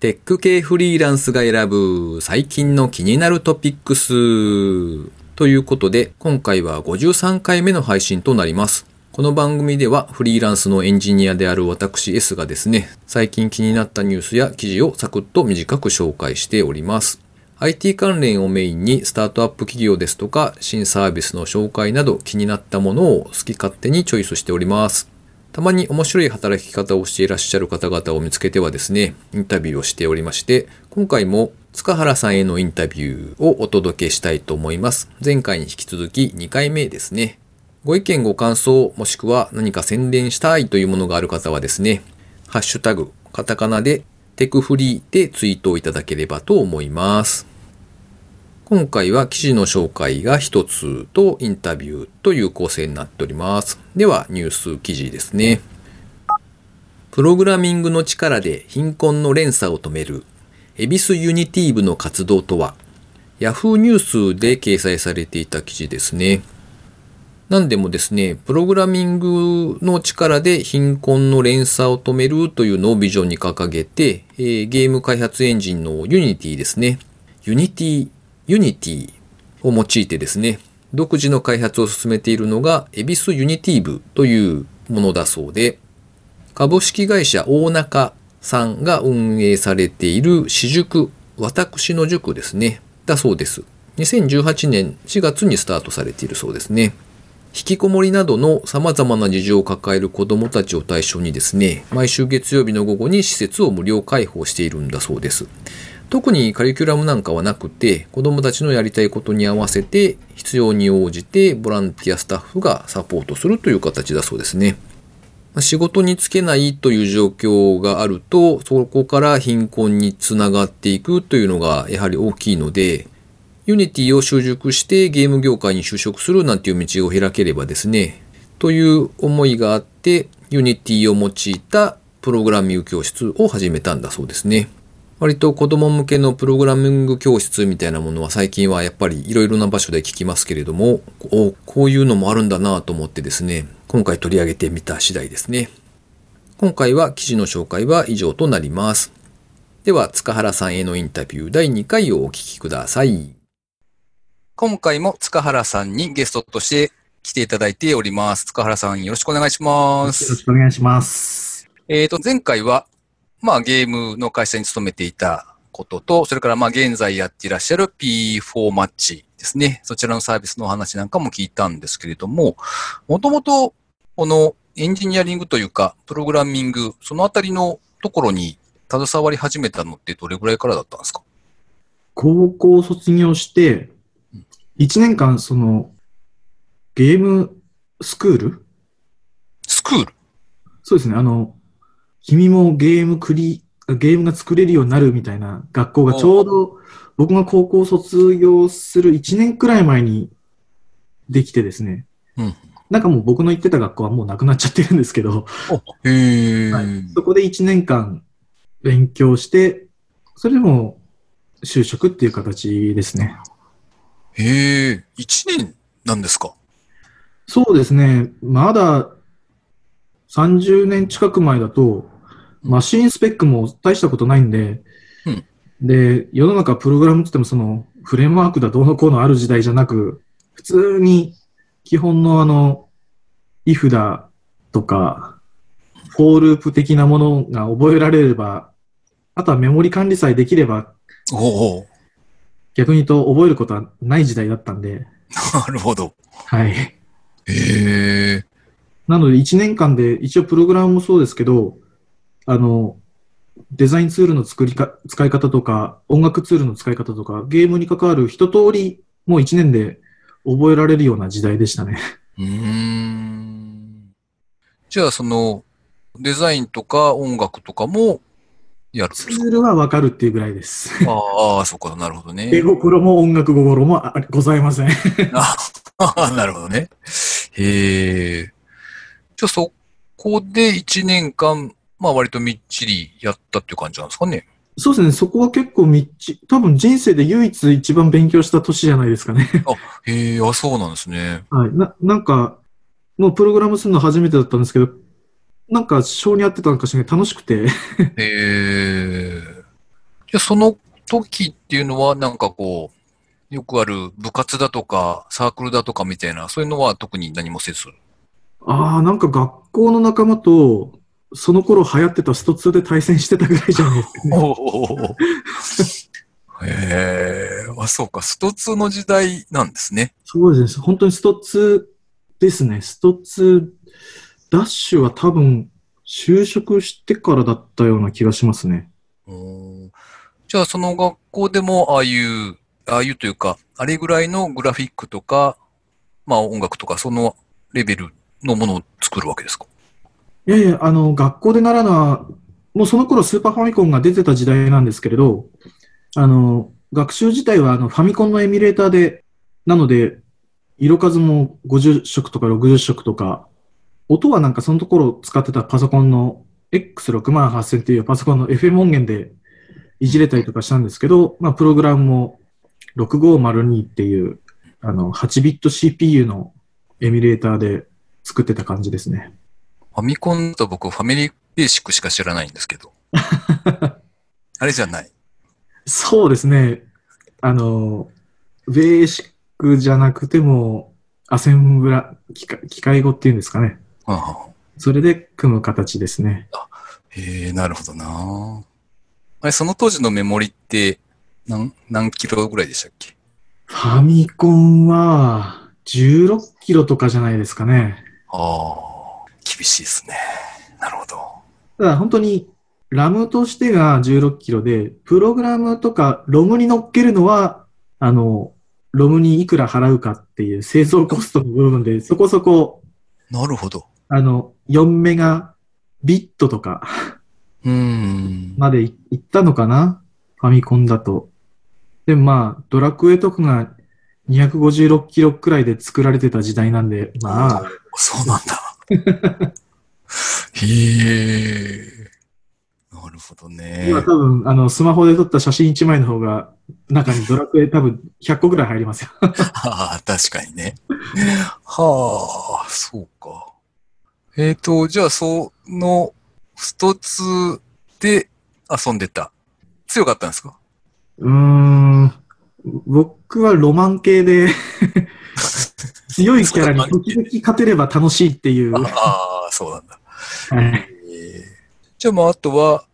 テック系フリーランスが選ぶ最近の気になるトピックス。ということで、今回は53回目の配信となります。この番組ではフリーランスのエンジニアである私 S がですね、最近気になったニュースや記事をサクッと短く紹介しております。IT 関連をメインにスタートアップ企業ですとか新サービスの紹介など気になったものを好き勝手にチョイスしております。たまに面白い働き方をしていらっしゃる方々を見つけてはですね、インタビューをしておりまして、今回も塚原さんへのインタビューをお届けしたいと思います。前回に引き続き2回目ですね。ご意見ご感想、もしくは何か宣伝したいというものがある方はですね、ハッシュタグ、カタカナでテクフリーでツイートをいただければと思います。今回は記事の紹介が一つとインタビューという構成になっております。では、ニュース記事ですね。プログラミングの力で貧困の連鎖を止める、エビス Unity 部の活動とは、Yahoo ニュースで掲載されていた記事ですね。何でもですね、プログラミングの力で貧困の連鎖を止めるというのをビジョンに掲げて、えー、ゲーム開発エンジンの Unity ですね。Unity Unity を用いてですね、独自の開発を進めているのが、エビス Unity 部というものだそうで、株式会社大中さんが運営されている私塾、私の塾ですね、だそうです。2018年4月にスタートされているそうですね。引きこもりなどの様々な事情を抱える子供たちを対象にですね、毎週月曜日の午後に施設を無料開放しているんだそうです。特にカリキュラムなんかはなくて、子供たちのやりたいことに合わせて、必要に応じてボランティアスタッフがサポートするという形だそうですね。仕事に就けないという状況があると、そこから貧困につながっていくというのがやはり大きいので、 Unity を習熟してゲーム業界に就職するなんていう道を開ければですね、という思いがあって、 Unity を用いたプログラミング教室を始めたんだそうですね。割と子供向けのプログラミング教室みたいなものは最近はやっぱりいろいろな場所で聞きますけれども、おこういうのもあるんだなと思ってですね、今回取り上げてみた次第ですね。今回は記事の紹介は以上となります。では、塚原さんへのインタビュー第2回をお聞きください。今回も塚原さんにゲストとして来ていただいております。塚原さんよろしくお願いします。よろしくお願いします。えっ、と、前回はまあゲームの会社に勤めていたことと、それからまあ現在やっていらっしゃる P4 マッチですね。そちらのサービスのお話なんかも聞いたんですけれども、もともとこのエンジニアリングというか、プログラミング、そのあたりのところに携わり始めたのってどれぐらいからだったんですか？高校卒業して、1年間そのゲームスクール？スクール？そうですね。あの、君もゲームクリ、ゲームが作れるようになるみたいな学校がちょうど僕が高校卒業する1年くらい前にできてですね。うん。なんかもう僕の行ってた学校はもうなくなっちゃってるんですけど、へはい、そこで1年間勉強して、それでも就職っていう形ですね。へえ、1年なんですか？そうですね。まだ30年近く前だと、マシンスペックも大したことないんで、うん、で、世の中プログラムって言ってもそのフレームワークだどうのこうのある時代じゃなく、普通に基本のあの、if だとか、 for loop 的なものが覚えられれば、あとはメモリ管理さえできれば、お逆に言うと覚えることはない時代だったんで。なるほど。はい。へえ。なので1年間で一応プログラムもそうですけど、あの、デザインツールの作りか、使い方とか、音楽ツールの使い方とか、ゲームに関わる一通り、もう1年で覚えられるような時代でしたね。うん。じゃあ、その、デザインとか音楽とかもやるツールはわかるっていうぐらいです。ああ、そっか、なるほどね。英語プロも音楽心もございません。ああ、なるほどね。へえ。じゃあそこで1年間、まあ割とみっちりやったっていう感じなんですかね。そうですね。そこは結構みっち、多分人生で唯一一番勉強した年じゃないですかね。あ、へえ、あ、そうなんですね。はい。な、なんか、もうプログラムするの初めてだったんですけど、なんか性に合ってたのかしら楽しくて へえ。じゃその時っていうのは、なんかこう、よくある部活だとか、サークルだとかみたいな、そういうのは特に何もせずああ、なんか学校の仲間と、その頃流行ってたスト2で対戦してたぐらいじゃないですか、ね。お へえ、あ、そうか、スト2の時代なんですね。そうですね。本当にスト2ですね。スト2、ダッシュは多分、就職してからだったような気がしますね。じゃあ、その学校でも、ああいう、ああいうというか、あれぐらいのグラフィックとか、まあ音楽とか、そのレベルのものを作るわけですか？いやいや、あの、学校で習うのは、もうその頃スーパーファミコンが出てた時代なんですけれど、あの、学習自体はあのファミコンのエミュレーターで、なので、色数も50色とか60色とか、音はなんかそのところ使ってたパソコンの X68000 っていうパソコンの FM 音源でいじれたりとかしたんですけど、まあ、プログラムも6502っていう、あの、8ビット CPU のエミュレーターで作ってた感じですね。ファミコンと僕ファミリーベーシックしか知らないんですけど。あれじゃない。そうですね。あの、ベーシックじゃなくても、アセンブラ、機械機械語っていうんですかね。はあ、それで組む形ですね。へえ、なるほどなあれ、その当時のメモリって何、何キロぐらいでしたっけ？ファミコンは16キロとかじゃないですかね。ああ、厳しいですね。なるほど。ただ本当にラムとしてが16キロで、プログラムとかロムに乗っけるのは、あの、ロムにいくら払うかっていう製造コストの部分で、そこそこ、なるほど。あの、4メガビットとか、うん。までいったのかな？ファミコンだと。でもまあ、ドラクエとかが256キロくらいで作られてた時代なんで、まあ。そうなんだ。へえ。なるほどね。今多分、あの、スマホで撮った写真1枚の方が、中にドラクエ多分100個ぐらい入りますよ。はあ、確かにね。はあ、そうか。えっ、ー、と、じゃあ、その、スト2で遊んでた。強かったんですか？うーん。僕はロマン系で 強いキャラに時々勝てれば楽しいっていう。ああ、そうなんだ。はい。じゃあもうあとは、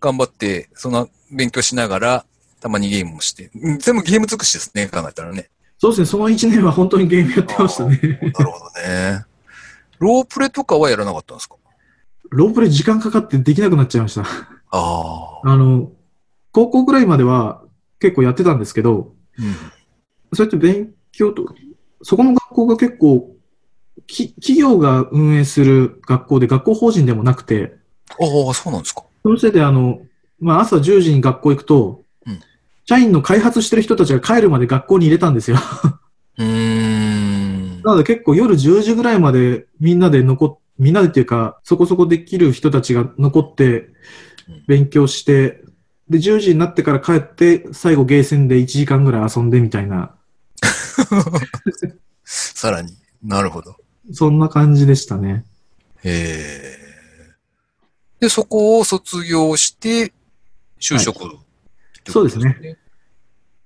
頑張って、その勉強しながら、たまにゲームもして。全部ゲーム尽くしですね、考えたらね。そうですね、その1年は本当にゲームやってましたね。なるほどね。ロープレとかはやらなかったんですか？ロープレ時間かかってできなくなっちゃいました。ああ。あの、高校ぐらいまでは結構やってたんですけど、うん、そうやって勉強と、そこの学校が結構、き企業が運営する学校で学校法人でもなくて、ああ、そうなんですか。そのせいで、あの、まあ、朝10時に学校行くと、うん、社員の開発してる人たちが帰るまで学校に入れたんですよ。うん。なので結構夜10時ぐらいまでみんなで残っ、みんなでっていうか、そこそこできる人たちが残って勉強して、で、10時になってから帰って、最後ゲーセンで1時間ぐらい遊んでみたいな。さらになるほど。そんな感じでしたね。へえ。で、そこを卒業して、就職、はい、そうですね。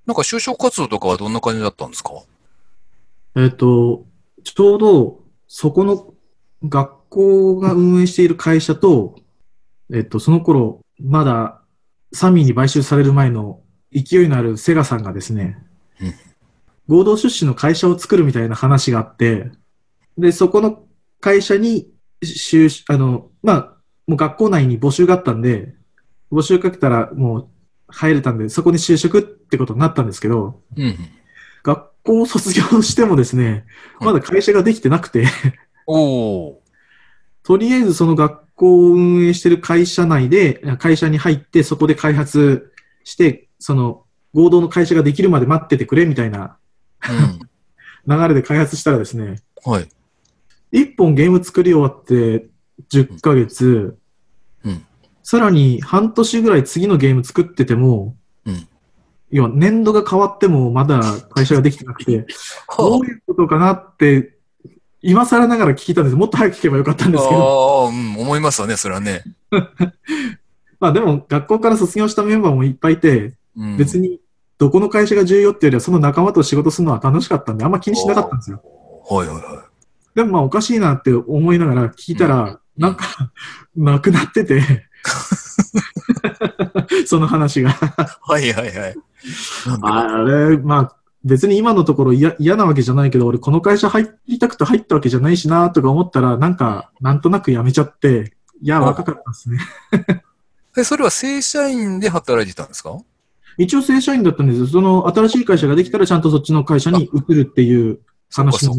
なんか就職活動とかはどんな感じだったんですか？えっ、と、ちょうど、そこの学校が運営している会社と、えっ、と、その頃、まだサミーに買収される前の勢いのあるセガさんがですね、うん、合同出資の会社を作るみたいな話があって、で、そこの会社に、あの、まあ、もう学校内に募集があったんで、募集かけたらもう入れたんで、そこに就職ってことになったんですけど、うん、学校を卒業してもですね、まだ会社ができてなくて。おとりあえずその学校を運営してる会社内で、会社に入ってそこで開発して、その合同の会社ができるまで待っててくれみたいな、うん、流れで開発したらですね、はい。一本ゲーム作り終わって、10ヶ月、うん、さらに半年ぐらい次のゲーム作ってても、うん、要は年度が変わってもまだ会社ができてなくて、どういうことかなって、今更ながら聞いたんです。もっと早く聞けばよかったんですけど。ああ、うん、思いますわね、それはね。まあでも学校から卒業したメンバーもいっぱいいて、うん、別にどこの会社が重要っていうよりはその仲間と仕事するのは楽しかったんで、あんま気にしなかったんですよ。はいはいはい。でもまあおかしいなって思いながら聞いたら、うん、なんか、なくなってて その話がはいはいはい。あれ、まあ、別に今のところ嫌なわけじゃないけど、俺この会社入りたくて入ったわけじゃないしなとか思ったら、なんか、なんとなく辞めちゃって、いや、若かったですね。え、それは正社員で働いてたんですか？一応正社員だったんですよ。その新しい会社ができたらちゃんとそっちの会社に移るっていう話の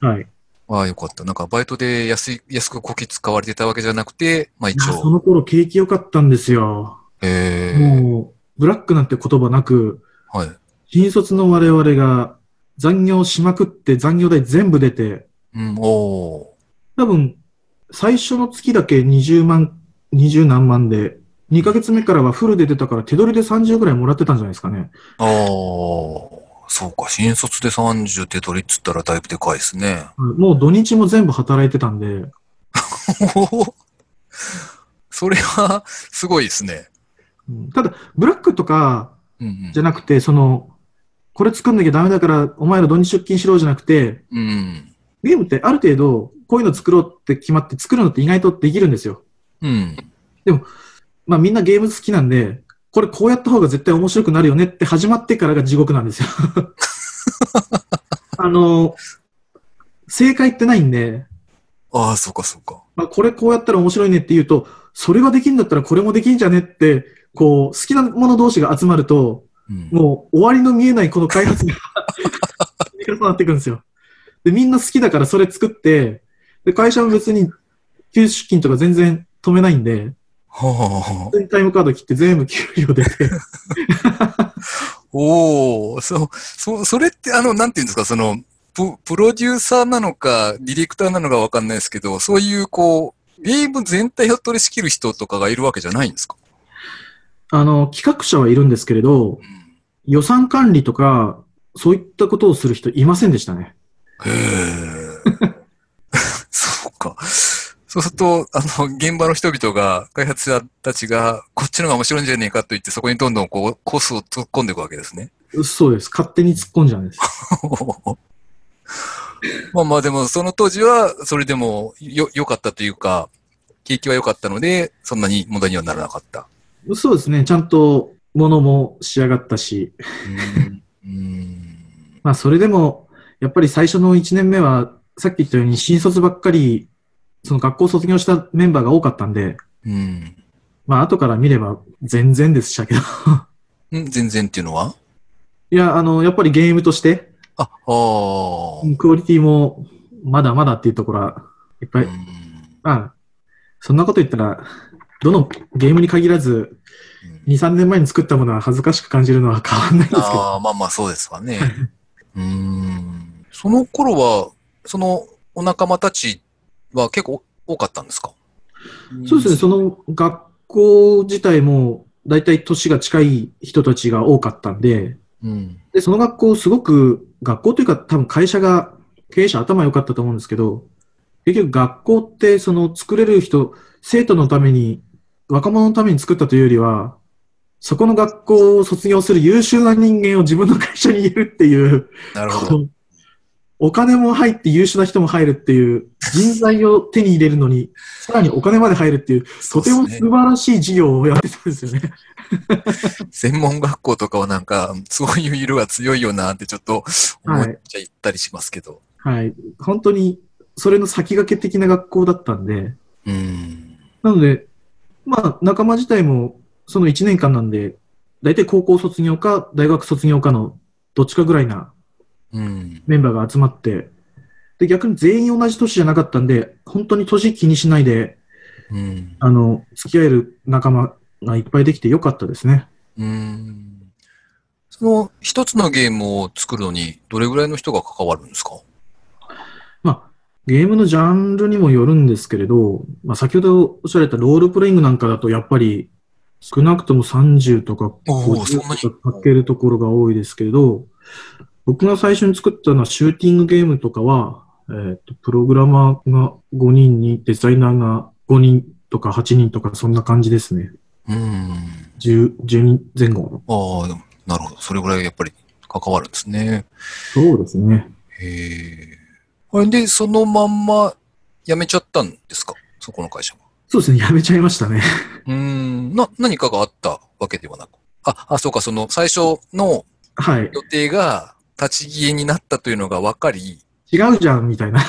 はい。ああ、よかった。なんかバイトで安い、安くこき使われてたわけじゃなくて、まあ一応。その頃景気良かったんですよ。へえ。もう、ブラックなんて言葉なく、はい。新卒の我々が残業しまくって残業代全部出て、うん、お多分、最初の月だけ20万、20何万で、2ヶ月目からはフルで出たから手取りで30ぐらいもらってたんじゃないですかね。ああ、そうか。新卒で30手取りっつったらだいぶでかいですね。もう土日も全部働いてたんで。それはすごいですね。ただ、ブラックとかじゃなくて、うんうん、その、これ作んなきゃダメだから、お前ら土日出勤しろじゃなくて、うん、ゲームってある程度、こういうの作ろうって決まって作るのって意外とできるんですよ。うん。でも、まあみんなゲーム好きなんで、これこうやった方が絶対面白くなるよねって始まってからが地獄なんですよ あの、正解ってないんで。ああ、そうかそうか。まあこれこうやったら面白いねって言うと、それができるんだったらこれもできんじゃねって、こう、好きなもの同士が集まると、うん、もう終わりの見えないこの開発が 積み重なっていくんですよ。で、みんな好きだからそれ作って、で、会社も別に休出勤とか全然止めないんで、はあ、タイムカード切って全部給料出て。おお、そう、そ、それってあの、なんていうんですか、その、ププロデューサーなのか、ディレクターなのかわかんないですけど、そういうこう、ゲーム全体を取り仕切る人とかがいるわけじゃないんですか？あの、企画者はいるんですけれど、うん、予算管理とか、そういったことをする人いませんでしたね。へえ。そうすると、あの、現場の人々が、開発者たちが、こっちの方が面白いんじゃねえかと言って、そこにどんどんこう、コースを突っ込んでいくわけですね。そうです。勝手に突っ込んじゃうんです。まあまあでも、その当時は、それでも、よ、良かったというか、景気は良かったので、そんなに問題にはならなかった。そうですね。ちゃんと、物も仕上がったし。うん。まあ、それでも、やっぱり最初の1年目は、さっき言ったように新卒ばっかりその学校卒業したメンバーが多かったんで、うん。まあ、後から見れば全然でしたけどん？全然っていうのは？いや、あの、やっぱりゲームとして、あ、あクオリティもまだまだっていうところは、いっぱい、まあ、そんなこと言ったら、どのゲームに限らず、2、3年前に作ったものは恥ずかしく感じるのは変わんないですけど。ああ、まあまあそうですわね。うん。その頃は、そのお仲間たちは結構多かったんですか？そうですね、その学校自体も大体年が近い人たちが多かったんで、うん、で、その学校すごく、学校というか多分会社が、経営者頭良かったと思うんですけど、結局学校ってその作れる人、生徒のために、若者のために作ったというよりは、そこの学校を卒業する優秀な人間を自分の会社に入れるっていう、なるほど。お金も入って優秀な人も入るっていう、人材を手に入れるのに、さらにお金まで入るっていう、とても素晴らしい事業をやってたんですよね。専門学校とかはなんか、そういう色が強いよなってちょっと思っちゃいったりしますけど。はい。はい、本当に、それの先駆け的な学校だったんで。うん。なので、まあ、仲間自体も、その1年間なんで、大体高校卒業か、大学卒業かの、どっちかぐらいなメンバーが集まって、で、逆に全員同じ年じゃなかったんで、本当に年気にしないで、うん、あの、付き合える仲間がいっぱいできてよかったですね。うん。その一つのゲームを作るのに、どれぐらいの人が関わるんですか？まあ、ゲームのジャンルにもよるんですけれど、まあ、先ほどおっしゃられたロールプレイングなんかだと、やっぱり少なくとも30とか50とかかけるところが多いですけれど、僕が最初に作ったのはシューティングゲームとかは、えっ、ー、と、プログラマーが5人に、デザイナーが5人とか8人とか、そんな感じですね。ううん。10、12前後の。ああ、なるほど。それぐらいやっぱり関わるんですね。そうですね。へえ。あれで、そのまんま辞めちゃったんですか？そこの会社は。そうですね、辞めちゃいましたね。うん。な、何かがあったわけではなく？あ、あ、そうか、その最初の予定が立ち消えになったというのが分かり。違うじゃん、みたいな。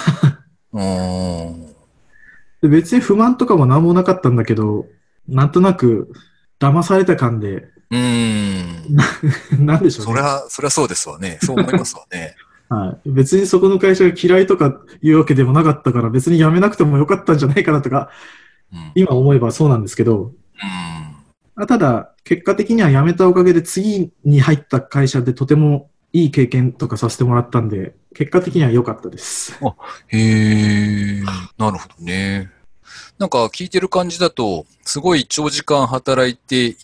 うん。別に不満とかも何もなかったんだけど、なんとなく騙された感で。うん。なんでしょうね。そりゃ、そりゃそうですわね。そう思いますわね。はい。別にそこの会社が嫌いとかいうわけでもなかったから、別に辞めなくてもよかったんじゃないかなとか、うん、今思えばそうなんですけど、うん、ただ、結果的には辞めたおかげで次に入った会社でとてもいい経験とかさせてもらったんで、結果的には良かったです。あ、へえ、なるほどね。なんか聞いてる感じだと、すごい長時間働いて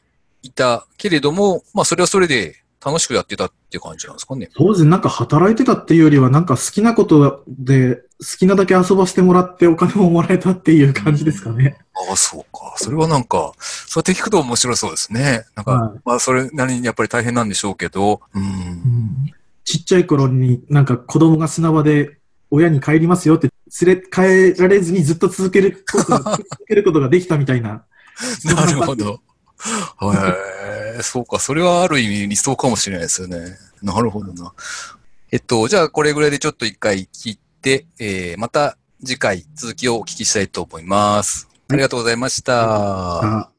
いたけれども、まあそれはそれで楽しくやってたっていう感じなんですかね。当然なんか働いてたっていうよりは、なんか好きなことで好きなだけ遊ばせてもらってお金ももらえたっていう感じですかね。ああ、そうか。それはなんか、そうやって聞くと面白そうですね。なんか、はい、まあそれなりにやっぱり大変なんでしょうけど、うん、うんちっちゃい頃になんか子供が砂場で親に帰りますよって連れ帰られずにずっと続けることが、続けることができたみたいな。なるほど。へえ、そうか。それはある意味理想かもしれないですよね。なるほどな。えっと、じゃあこれぐらいでちょっと一回切って、えー、また次回続きをお聞きしたいと思います。ありがとうございました。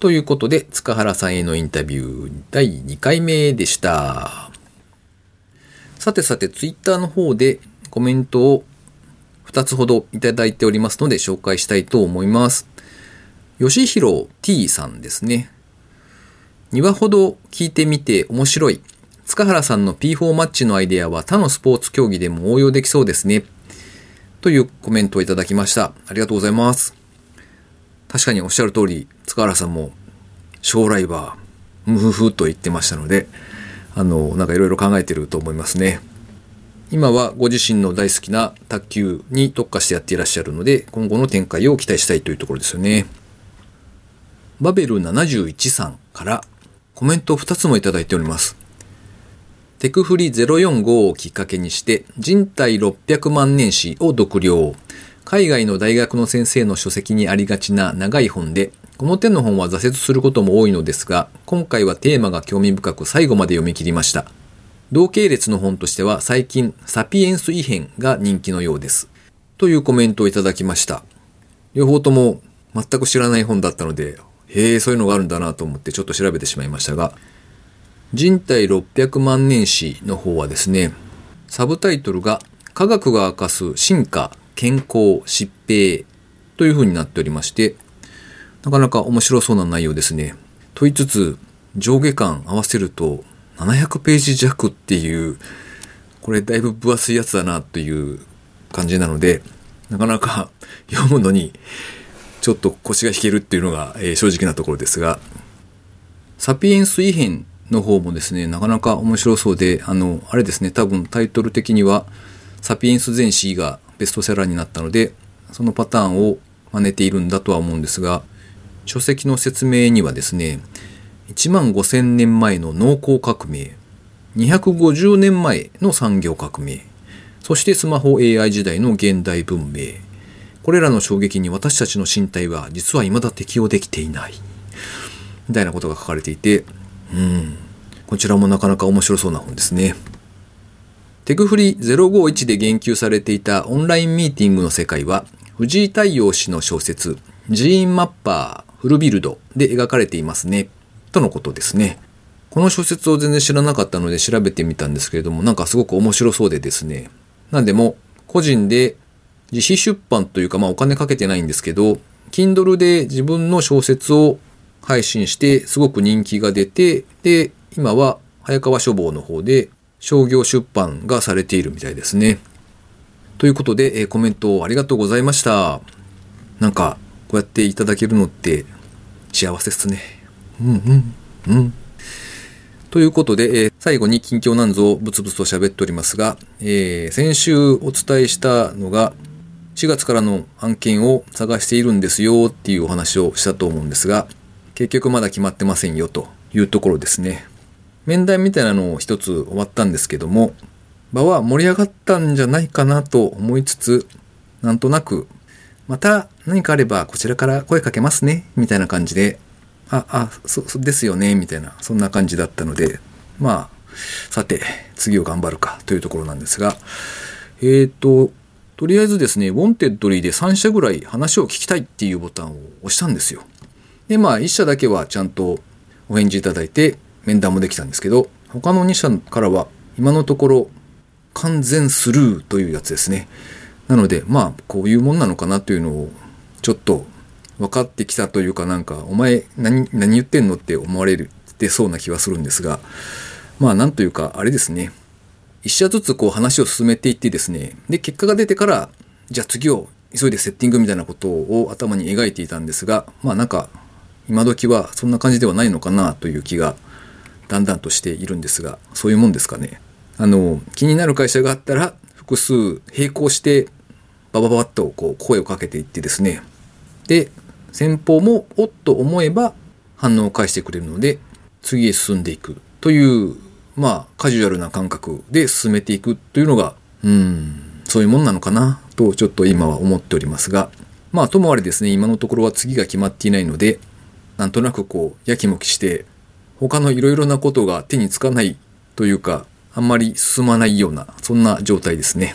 ということで、塚原さんへのインタビュー第2回目でした。さてさて、ツイッターの方でコメントを2つほどいただいておりますので紹介したいと思います。吉弘 T さんですね。2話ほど聞いてみて面白い。塚原さんの P4 マッチのアイデアは他のスポーツ競技でも応用できそうですね。というコメントをいただきました。ありがとうございます。確かにおっしゃる通り、塚原さんも将来はムフフと言ってましたので、あの、なんかいろいろ考えてると思いますね。今はご自身の大好きな卓球に特化してやっていらっしゃるので、今後の展開を期待したいというところですよね。バベル71さんからコメントを2つもいただいております。テクフリ045をきっかけにして人体600万年史を読了。海外の大学の先生の書籍にありがちな長い本でこの手の本は挫折することも多いのですが、今回はテーマが興味深く最後まで読み切りました。同系列の本としては最近、サピエンス異変が人気のようです。というコメントをいただきました。両方とも全く知らない本だったので、へえ、そういうのがあるんだなと思ってちょっと調べてしまいましたが、人体600万年史の方はですね、サブタイトルが科学が明かす進化、健康、疾病という風になっておりまして、なかなか面白そうな内容ですね。と言いつつ、上下巻合わせると700ページ弱っていう、これだいぶ分厚いやつだなという感じなので、なかなか読むのにちょっと腰が引けるっていうのが、え正直なところですが、サピエンス異変の方もですね、なかなか面白そうで、あの、あれですね、多分タイトル的には、サピエンス全史がベストセラーになったので、そのパターンを真似ているんだとは思うんですが、書籍の説明にはですね、1万5000年前の農耕革命、250年前の産業革命、そしてスマホ AI 時代の現代文明。これらの衝撃に私たちの身体は実は未だ適応できていない。みたいなことが書かれていて、うん。こちらもなかなか面白そうな本ですね。テクフリ051で言及されていたオンラインミーティングの世界は、藤井太洋氏の小説、 Gene Mapper full build で描かれていますね。とのことですね。この小説を全然知らなかったので調べてみたんですけれども、なんかすごく面白そうでですね。なんでも、個人で自費出版というか、まあお金かけてないんですけど、Kindle で自分の小説を配信して、すごく人気が出て、で、今は早川書房の方で商業出版がされているみたいですね。ということで、えコメントありがとうございました。なんか、こうやっていただけるのって幸せっすね。うんうんうん。ということで、えー、最後に近況なんぞをブツブツと喋っておりますが、えー、先週お伝えしたのが、4月からの案件を探しているんですよっていうお話をしたと思うんですが、結局まだ決まってませんよというところですね。面談みたいなのを一つ終わったんですけども、場は盛り上がったんじゃないかなと思いつつ、なんとなく、また何かあればこちらから声かけますね、みたいな感じで、あ、あ、そ、そですよね、みたいな、そんな感じだったので、まあ、さて、次を頑張るかというところなんですが、えっ、ー、と、とりあえずですね、 Wantedly で3社ぐらい話を聞きたいっていうボタンを押したんですよ。で、まあ、1社だけはちゃんとお返事いただいて、面談もできたんですけど、他の2社からは、今のところ、完全スルーというやつですね。なので、まあ、こういうもんなのかなというのを、ちょっと分かってきたというかなんか、お前何、何言ってんのって思われ、てそうな気はするんですが、まあ、なんというか、あれですね。一社ずつこう話を進めていってですね、で、結果が出てから、じゃあ次を急いでセッティングみたいなことを頭に描いていたんですが、まあなんか、今時はそんな感じではないのかなという気がだんだんとしているんですが、そういうもんですかね。あの、気になる会社があったら、複数並行してバババッとこう声をかけていってですね。で、先方もおっと思えば反応を返してくれるので、次へ進んでいくという、まあ、カジュアルな感覚で進めていくというのが、うん、そういうもんなのかなとちょっと今は思っておりますが、まあ、ともあれですね、今のところは次が決まっていないので、なんとなくこう、やきもきして、他のいろいろなことが手につかないというか、あんまり進まないような、そんな状態ですね。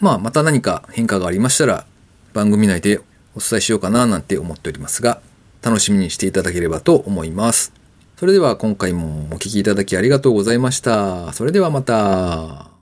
まあ、また何か変化がありましたら、番組内でお伝えしようかななんて思っておりますが、楽しみにしていただければと思います。それでは今回もお聴きいただきありがとうございました。それではまた。